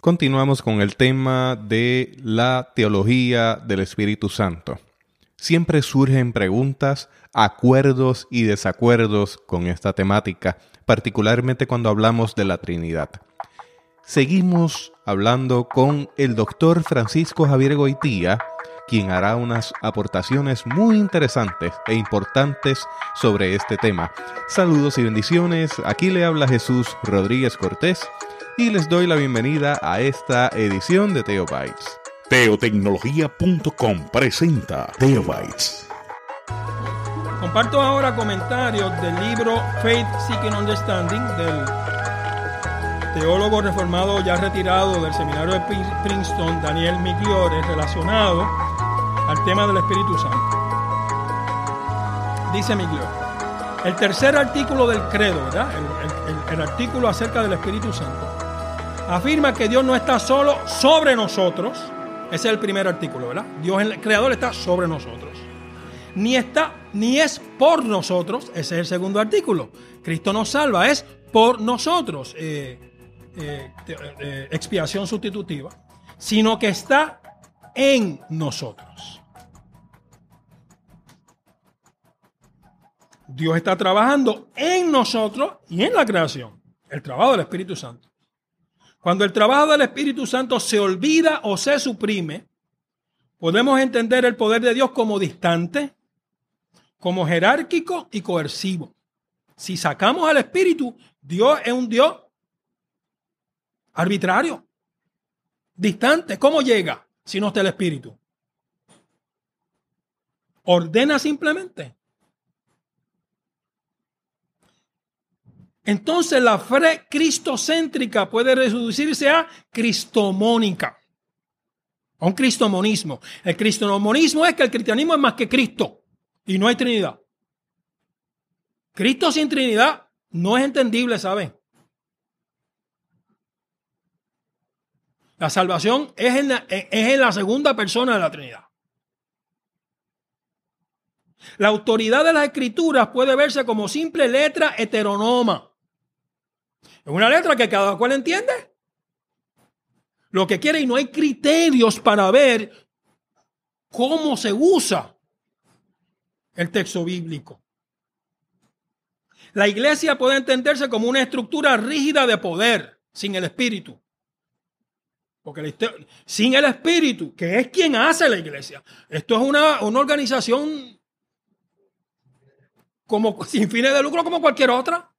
Continuamos con el tema de la teología del Espíritu Santo. Siempre surgen preguntas, acuerdos y desacuerdos con esta temática, particularmente cuando hablamos de la Trinidad. Seguimos hablando con el doctor Francisco Javier Goitía, quien hará unas aportaciones muy interesantes e importantes sobre este tema. Saludos y bendiciones, aquí le habla Jesús Rodríguez Cortés y les doy la bienvenida a esta edición de Teobytes. Teotecnología.com presenta Teobytes. Comparto ahora comentarios del libro Faith Seeking Understanding del teólogo reformado ya retirado del seminario de Princeton, Daniel Migliore, relacionado al tema del Espíritu Santo. Dice Migliore, el tercer artículo del credo, ¿verdad? El, el artículo acerca del Espíritu Santo, afirma que Dios no está solo sobre nosotros, ese es el primer artículo, ¿verdad? Dios, el creador, está sobre nosotros. Ni está, ni es por nosotros, ese es el segundo artículo. Cristo nos salva, es por nosotros. Eh, eh, eh, expiación sustitutiva, sino que está en nosotros. Dios está trabajando en nosotros y en la creación. El trabajo del Espíritu Santo. Cuando el trabajo del Espíritu Santo se olvida o se suprime, podemos entender el poder de Dios como distante, como jerárquico y coercivo. Si sacamos al Espíritu, Dios es un Dios arbitrario, distante. ¿Cómo llega si no está el Espíritu? Ordena simplemente. Entonces la fe cristocéntrica puede reducirse a cristomónica. A un cristomonismo. El cristomonismo es que el cristianismo es más que Cristo y no hay Trinidad. Cristo sin Trinidad no es entendible, ¿saben? La salvación es en la, es en la segunda persona de la Trinidad. La autoridad de las escrituras puede verse como simple letra heteronoma. Es una letra que cada cual entiende lo que quiere y no hay criterios para ver cómo se usa el texto bíblico. La iglesia puede entenderse como una estructura rígida de poder sin el espíritu. Porque sin el Espíritu, que es quien hace la iglesia. Esto es una, una organización como, sin fines de lucro como cualquier otra.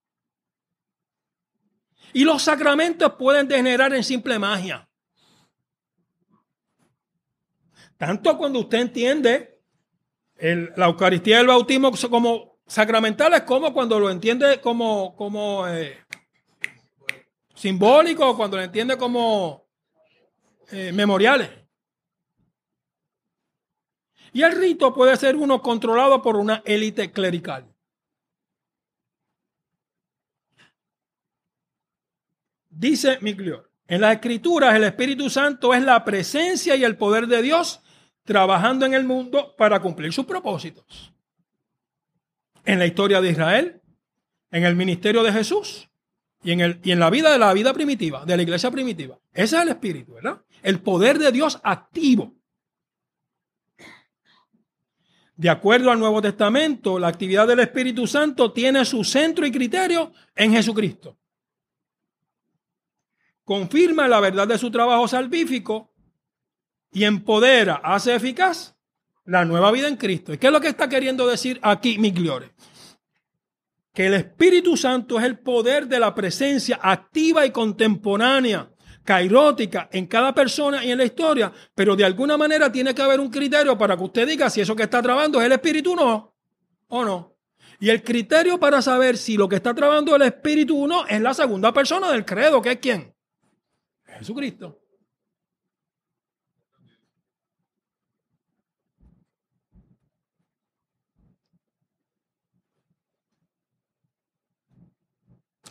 Y los sacramentos pueden degenerar en simple magia. Tanto cuando usted entiende la Eucaristía y el bautismo como sacramentales, como cuando lo entiende como, como eh, simbólico, cuando lo entiende como eh, memoriales. Y el rito puede ser uno controlado por una élite clerical. Dice Miglior, en las escrituras el Espíritu Santo es la presencia y el poder de Dios trabajando en el mundo para cumplir sus propósitos. En la historia de Israel, en el ministerio de Jesús, y en, el, y en la vida de la vida primitiva, de la iglesia primitiva. Ese es el espíritu, ¿verdad? El poder de Dios activo. De acuerdo al Nuevo Testamento, la actividad del Espíritu Santo tiene su centro y criterio en Jesucristo. Confirma la verdad de su trabajo salvífico y empodera, hace eficaz la nueva vida en Cristo. ¿Y qué es lo que está queriendo decir aquí Migliore? que el Espíritu Santo es el poder de la presencia activa y contemporánea, cairótica en cada persona y en la historia, pero de alguna manera tiene que haber un criterio para que usted diga si eso que está trabajando es el Espíritu o no, o no. Y el criterio para saber si lo que está trabajando el Espíritu o no es la segunda persona del credo, que es quién? Jesucristo.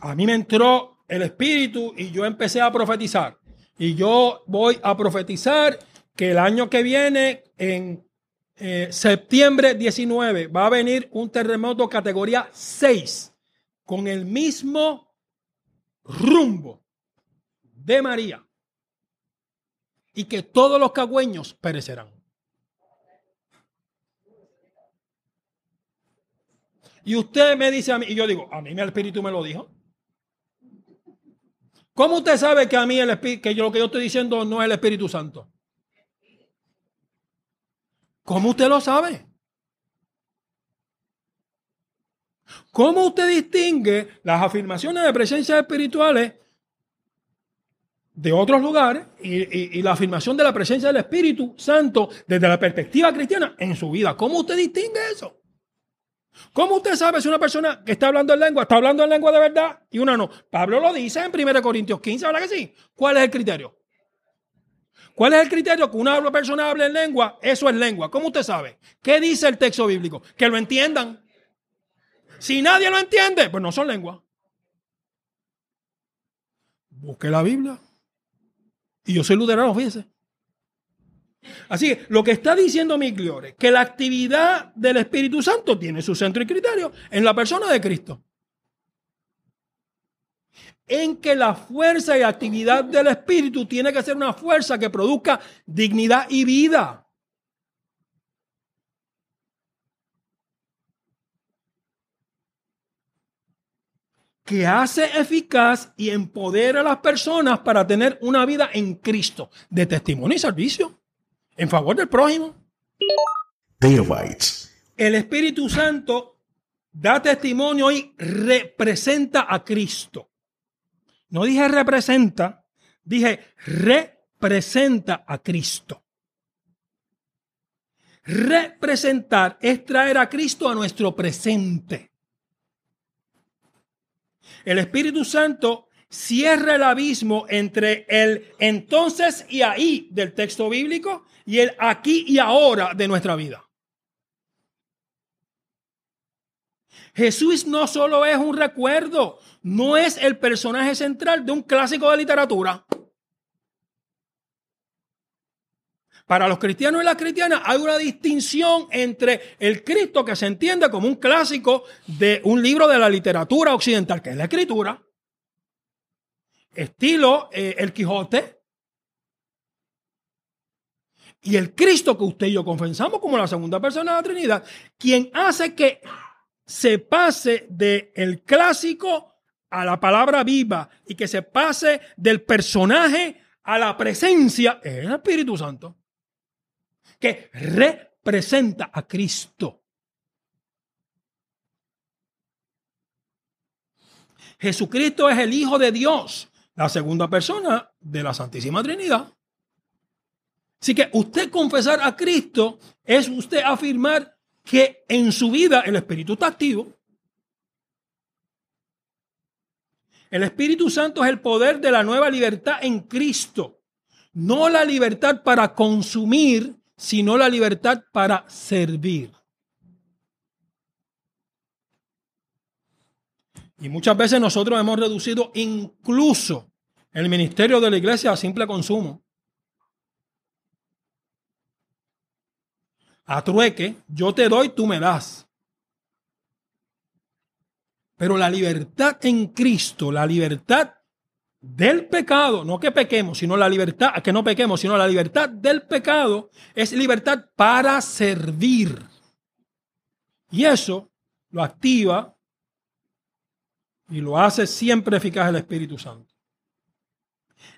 a mí me entró el espíritu y yo empecé a profetizar. Y yo voy a profetizar que el año que viene, en eh, septiembre 19, va a venir un terremoto categoría 6 con el mismo rumbo de María y que todos los cagüeños perecerán. Y usted me dice a mí, y yo digo, a mí el Espíritu me lo dijo. ¿Cómo usted sabe que a mí el Espíritu, que yo lo que yo estoy diciendo no es el Espíritu Santo? ¿Cómo usted lo sabe? ¿Cómo usted distingue las afirmaciones de presencias espirituales de otros lugares y, la afirmación de la presencia del Espíritu Santo desde la perspectiva cristiana en su vida? ¿Cómo usted distingue eso? ¿Cómo usted sabe si una persona que está hablando en lengua está hablando en lengua de verdad y una no? Pablo lo dice en 1 Corintios 15, ¿verdad que sí? ¿Cuál es el criterio? ¿Cuál es el criterio que una persona hable en lengua? Eso es lengua. ¿Cómo usted sabe? ¿Qué dice el texto bíblico? Que lo entiendan. Si nadie lo entiende, pues no son lenguas. Busque la Biblia. Y yo soy luterano, fíjese. Así que lo que está diciendo Migliore, que la actividad del Espíritu Santo tiene su centro y criterio en la persona de Cristo. En que la fuerza y actividad del Espíritu tiene que ser una fuerza que produzca dignidad y vida. Que hace eficaz y empodera a las personas para tener una vida en Cristo de testimonio y servicio en favor del prójimo. El Espíritu Santo da testimonio y representa a Cristo. No dije representa, dije representa a Cristo. Representar es traer a Cristo a nuestro presente. El Espíritu Santo cierra el abismo entre el entonces y ahí del texto bíblico y el aquí y ahora de nuestra vida. Jesús no solo es un recuerdo, no es el personaje central de un clásico de literatura. Para los cristianos y las cristianas hay una distinción entre el Cristo que se entiende como un clásico de un libro de la literatura occidental, que es la escritura, estilo eh, El Quijote, y el Cristo que usted y yo confesamos como la segunda persona de la Trinidad, quien hace que se pase del el clásico a la palabra viva y que se pase del personaje a la presencia, es el Espíritu Santo que representa a Cristo. Jesucristo es el Hijo de Dios, la segunda persona de la Santísima Trinidad. Así que usted confesar a Cristo es usted afirmar que en su vida el Espíritu está activo. El Espíritu Santo es el poder de la nueva libertad en Cristo, no la libertad para consumir sino la libertad para servir. Y muchas veces nosotros hemos reducido incluso el ministerio de la iglesia a simple consumo. A trueque, yo te doy, tú me das. Pero la libertad en Cristo, la libertad del pecado, no que pequemos, sino la libertad, que no pequemos, sino la libertad del pecado es libertad para servir. Y eso lo activa y lo hace siempre eficaz el Espíritu Santo.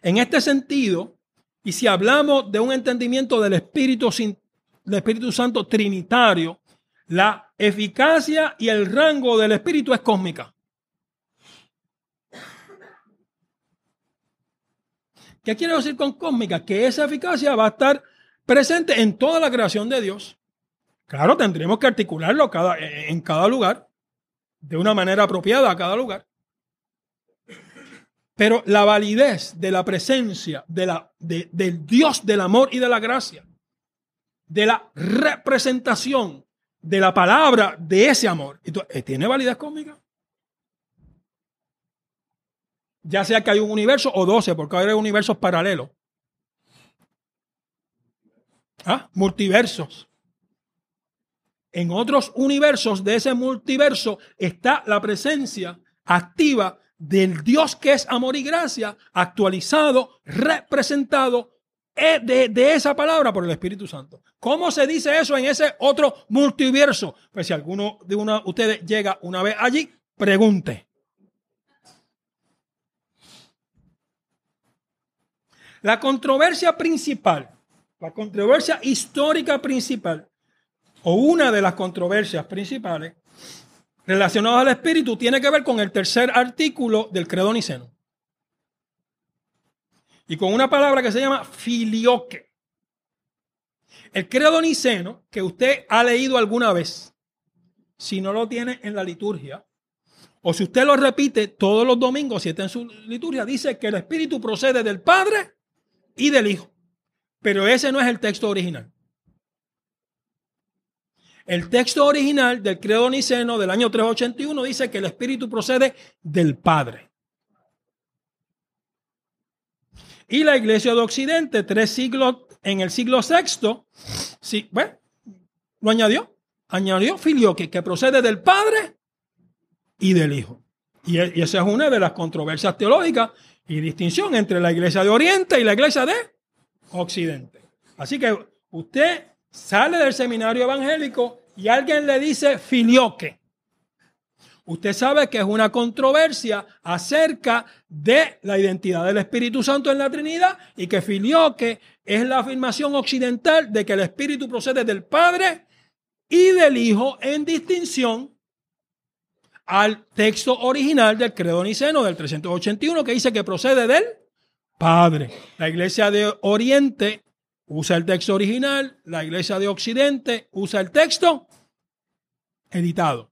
En este sentido, y si hablamos de un entendimiento del Espíritu, del Espíritu Santo trinitario, la eficacia y el rango del Espíritu es cósmica. ¿Qué quiere decir con cósmica? Que esa eficacia va a estar presente en toda la creación de Dios. Claro, tendremos que articularlo en cada lugar, de una manera apropiada a cada lugar. Pero la validez de la presencia del Dios del amor y de la gracia, de la representación de la palabra de ese amor, eh, ¿tiene validez cósmica? Ya sea que hay un universo o 12, porque hay universos paralelos. ¿Ah? Multiversos. En otros universos de ese multiverso está la presencia activa del Dios que es amor y gracia, actualizado, representado eh, de, de, esa palabra por el Espíritu Santo. ¿Cómo se dice eso en ese otro multiverso? Pues si alguno de una, ustedes llega una vez allí, pregunte. La controversia principal, la controversia histórica principal, o una de las controversias principales relacionadas al Espíritu, tiene que ver con el tercer artículo del credo niceno. Y con una palabra que se llama filioque. El credo niceno, que usted ha leído alguna vez, si no lo tiene en la liturgia, o si usted lo repite todos los domingos, si está en su liturgia, dice que el Espíritu procede del Padre y del Hijo. Pero ese no es el texto original. El texto original del credo niceno del año 381 dice que el Espíritu procede del Padre. Y la iglesia de Occidente, tres siglos, en el siglo sexto, sí, bueno, lo añadió. Añadió filioque, que procede del Padre y del Hijo. Y, e, y esa es una de las controversias teológicas y distinción entre la iglesia de Oriente y la iglesia de Occidente. Así que usted sale del seminario evangélico y alguien le dice filioque. Usted sabe que es una controversia acerca de la identidad del Espíritu Santo en la Trinidad y que filioque es la afirmación occidental de que el Espíritu procede del Padre y del Hijo en distinción al texto original del credo niceno del 381 que dice que procede del Padre. La iglesia de Oriente usa el texto original, la iglesia de Occidente usa el texto editado.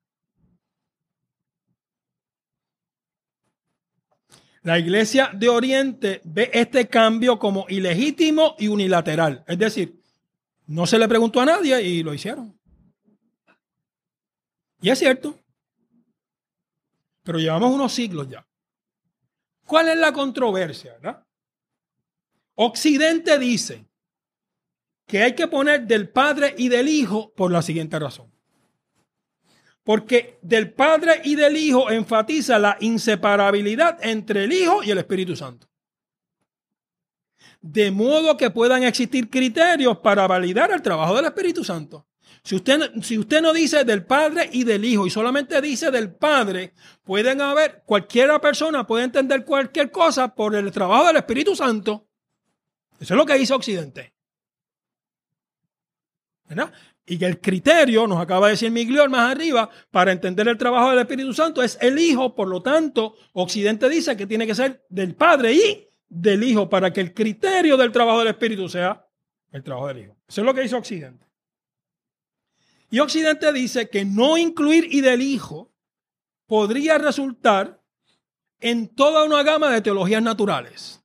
La iglesia de Oriente ve este cambio como ilegítimo y unilateral. Es decir, no se le preguntó a nadie y lo hicieron. Y es cierto. Pero llevamos unos siglos ya. ¿Cuál es la controversia? Occidente dice que hay que poner del Padre y del Hijo por la siguiente razón. Porque del Padre y del Hijo enfatiza la inseparabilidad entre el Hijo y el Espíritu Santo. De modo que puedan existir criterios para validar el trabajo del Espíritu Santo. Si usted, si usted no dice del Padre y del Hijo y solamente dice del Padre, pueden haber, cualquiera persona puede entender cualquier cosa por el trabajo del Espíritu Santo. Eso es lo que dice Occidente. ¿verdad? Y que el criterio, nos acaba de decir Miguel más arriba, para entender el trabajo del Espíritu Santo es el Hijo, por lo tanto, Occidente dice que tiene que ser del Padre y del Hijo, para que el criterio del trabajo del Espíritu sea el trabajo del Hijo. Eso es lo que dice Occidente. Y Occidente dice que no incluir y del Hijo podría resultar en toda una gama de teologías naturales.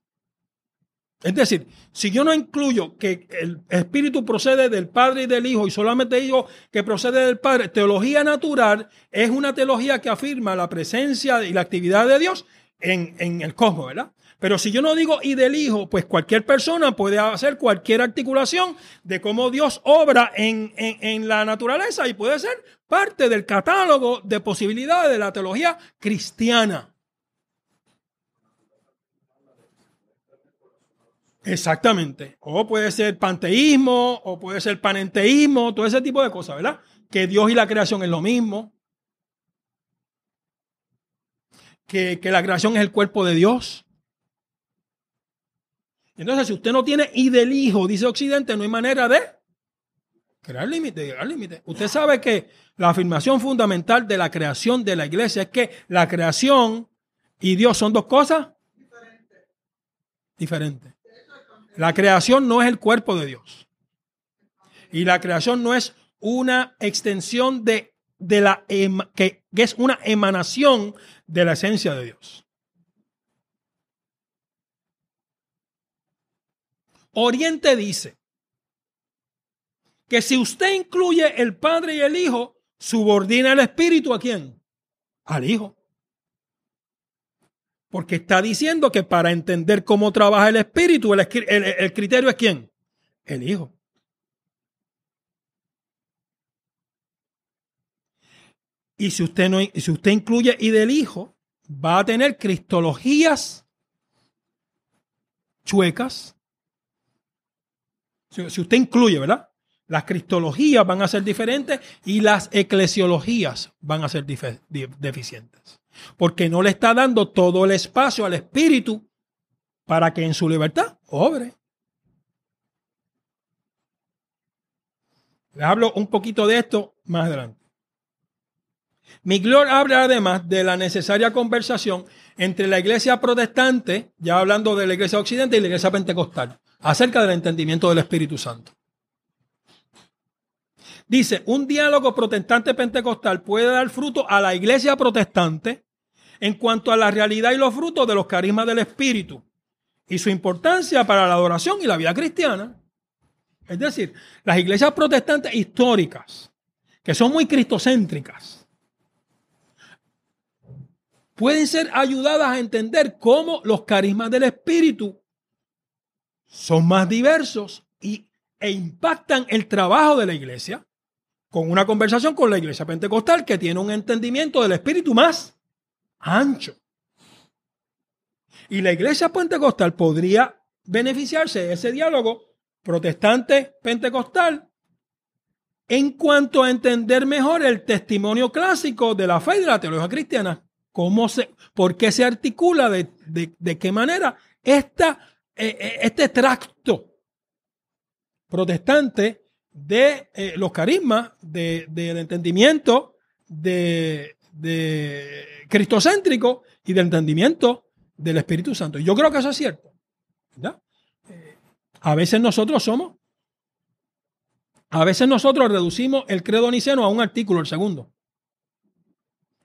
Es decir, si yo no incluyo que el Espíritu procede del Padre y del Hijo y solamente digo que procede del Padre, teología natural es una teología que afirma la presencia y la actividad de Dios en, el cosmos, ¿verdad? Pero si yo no digo y del Hijo, pues cualquier persona puede hacer cualquier articulación de cómo Dios obra en, en la naturaleza y puede ser parte del catálogo de posibilidades de la teología cristiana. Exactamente. O puede ser panteísmo, o puede ser panenteísmo, todo ese tipo de cosas, ¿verdad? Que Dios y la creación es lo mismo. Que, la creación es el cuerpo de Dios. Entonces, si usted no tiene y del Hijo, dice Occidente, no hay manera de crear límite, llegar límite. Usted sabe que la afirmación fundamental de la creación de la iglesia es que la creación y Dios son dos cosas diferentes. La creación no es el cuerpo de Dios. Y la creación no es una extensión de, de la que, que es una emanación de la esencia de Dios. Oriente dice que si usted incluye el Padre y el Hijo, subordina el Espíritu a quién? Al Hijo. Porque está diciendo que para entender cómo trabaja el espíritu, el, criterio es quién? El hijo. Y si usted, no, si usted incluye y del hijo, va a tener cristologías chuecas. Si, usted incluye, ¿verdad? Las cristologías van a ser diferentes y las eclesiologías van a ser deficientes. Porque no le está dando todo el espacio al espíritu para que en su libertad obre. Les hablo un poquito de esto más adelante. Miglor habla además de la necesaria conversación entre la iglesia protestante, ya hablando de la iglesia occidente y la iglesia pentecostal, acerca del entendimiento del Espíritu Santo. Dice, un diálogo protestante pentecostal puede dar fruto a la iglesia protestante en cuanto a la realidad y los frutos de los carismas del Espíritu y su importancia para la adoración y la vida cristiana. Es decir, las iglesias protestantes históricas, que son muy cristocéntricas, pueden ser ayudadas a entender cómo los carismas del Espíritu son más diversos y, e impactan el trabajo de la iglesia con una conversación con la iglesia pentecostal que tiene un entendimiento del Espíritu más ancho. Y la iglesia pentecostal podría beneficiarse de ese diálogo protestante pentecostal en cuanto a entender mejor el testimonio clásico de la fe y de la teología cristiana. Cómo se, ¿Por qué se articula? ¿De, de, de qué manera esta, eh, este tracto protestante de eh, los carismas, del de, de entendimiento de, de cristocéntrico y del entendimiento del Espíritu Santo. Yo creo que eso es cierto. ¿verdad? Eh, a veces nosotros somos, a veces nosotros reducimos el credo niceno a un artículo, el segundo.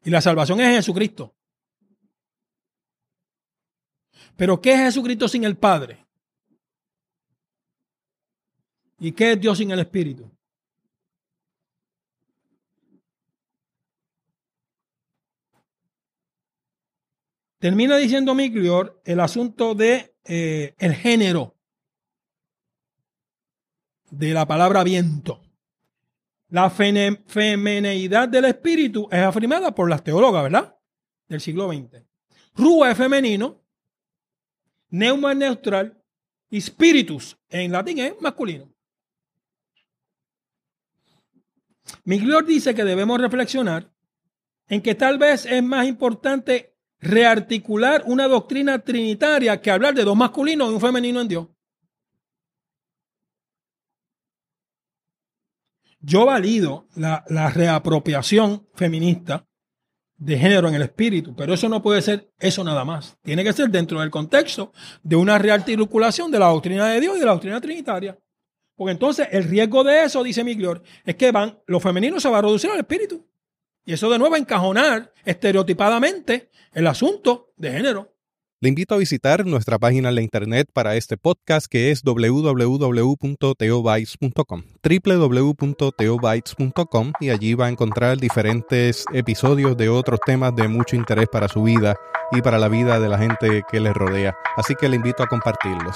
Y la salvación es en Jesucristo. Pero ¿qué es Jesucristo sin el Padre? ¿Y qué es Dios sin el Espíritu? Termina diciendo Miglior el asunto de eh, el género de la palabra viento. La femeneidad del espíritu es afirmada por las teólogas, ¿verdad? Del siglo XX. Rúa es femenino, neuma neutral spiritus en latín es masculino. Miglior dice que debemos reflexionar en que tal vez es más importante rearticular una doctrina trinitaria que hablar de dos masculinos y un femenino en Dios. Yo valido la, la, reapropiación feminista de género en el espíritu, pero eso no puede ser eso nada más. Tiene que ser dentro del contexto de una rearticulación de la doctrina de Dios y de la doctrina trinitaria. Porque entonces el riesgo de eso, dice Miglior, es que van, lo femenino se va a reducir al espíritu. Y eso de nuevo va a encajonar estereotipadamente el asunto de género. Le invito a visitar nuestra página en la internet para este podcast que es www.teobytes.com www.teobytes.com y allí va a encontrar diferentes episodios de otros temas de mucho interés para su vida y para la vida de la gente que les rodea. Así que le invito a compartirlos.